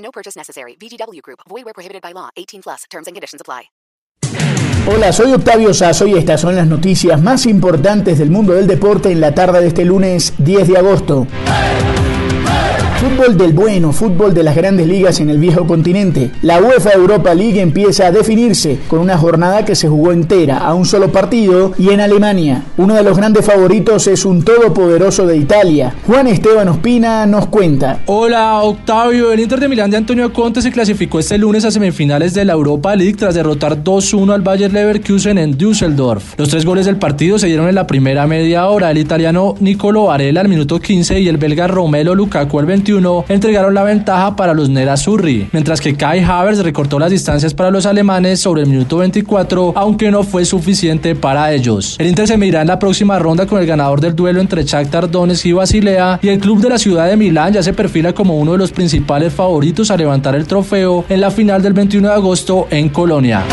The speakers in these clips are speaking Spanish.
No purchase necessary. VGW Group. Void where prohibited by law. 18 plus. Terms and conditions apply. Hola, soy Octavio Sazo y estas son las noticias más importantes del mundo del deporte en la tarde de este lunes 10 de agosto. Fútbol del bueno, fútbol de las grandes ligas en el viejo continente. La UEFA Europa League empieza a definirse con una jornada que se jugó entera a un solo partido y en Alemania. Uno de los grandes favoritos es un todopoderoso de Italia. Juan Esteban Ospina nos cuenta. Hola Octavio, el Inter de Milán de Antonio Conte se clasificó este lunes a semifinales de la Europa League tras derrotar 2-1 al Bayer Leverkusen en Düsseldorf. Los tres goles del partido se dieron en la primera media hora. El italiano Nicolo Varela al minuto 15 y el belga Romelo Lukaku al 21 entregaron la ventaja para los Nerazzurri, mientras que Kai Havertz recortó las distancias para los alemanes sobre el minuto 24, aunque no fue suficiente para ellos. El Inter se medirá en la próxima ronda con el ganador del duelo entre Shakhtar Donetsk y Basilea y el club de la ciudad de Milán ya se perfila como uno de los principales favoritos a levantar el trofeo en la final del 21 de agosto en Colonia.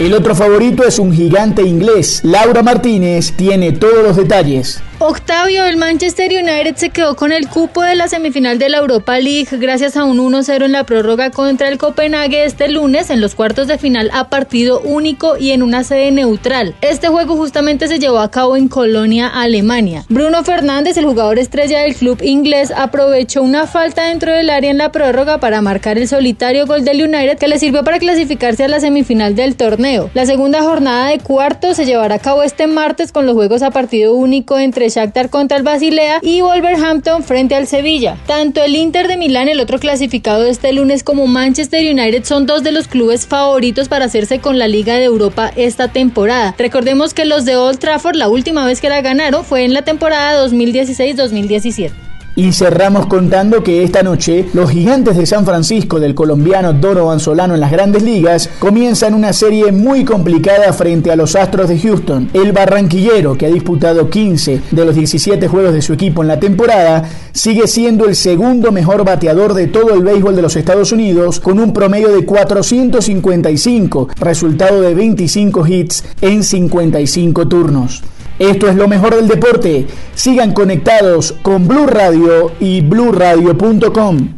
El otro favorito es un gigante inglés. Laura Martínez tiene todos los detalles. Octavio, el Manchester United se quedó con el cupo de la semifinal de la Europa League gracias a un 1-0 en la prórroga contra el Copenhague este lunes en los cuartos de final a partido único y en una sede neutral. Este juego justamente se llevó a cabo en Colonia, Alemania. Bruno Fernández, el jugador estrella del club inglés, aprovechó una falta dentro del área en la prórroga para marcar el solitario gol del United que le sirvió para clasificarse a la semifinal del torneo. La segunda jornada de cuartos se llevará a cabo este martes con los juegos a partido único entre Shakhtar contra el Basilea y Wolverhampton frente al Sevilla. Tanto el Inter de Milán, el otro clasificado de este lunes, como Manchester United son dos de los clubes favoritos para hacerse con la Liga de Europa esta temporada. Recordemos que los de Old Trafford la última vez que la ganaron fue en la temporada 2016-2017. Y cerramos contando que esta noche los gigantes de San Francisco del colombiano Donovan Solano en las grandes ligas comienzan una serie muy complicada frente a los Astros de Houston. El barranquillero, que ha disputado 15 de los 17 juegos de su equipo en la temporada, sigue siendo el segundo mejor bateador de todo el béisbol de los Estados Unidos con un promedio de 455, resultado de 25 hits en 55 turnos. Esto es lo mejor del deporte. Sigan conectados con Blue Radio y bluradio.com.